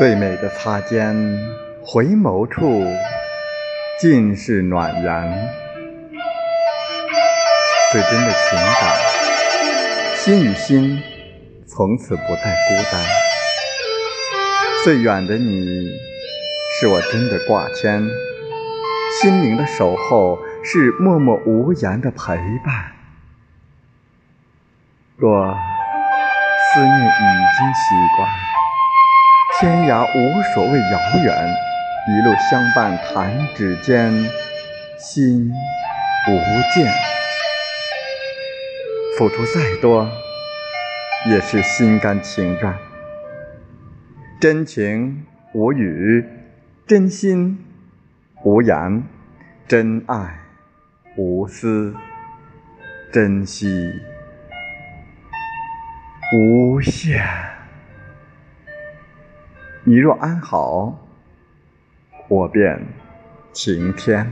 最美的擦肩，回眸处尽是暖阳。最真的情感，心与心从此不再孤单。最远的你，是我真的挂牵；心灵的守候，是默默无言的陪伴。若思念已经习惯。天涯无所谓遥远，一路相伴弹指间，心无间。付出再多，也是心甘情愿。真情无语，真心无言，真爱无私，珍惜无限。你若安好，我便晴天。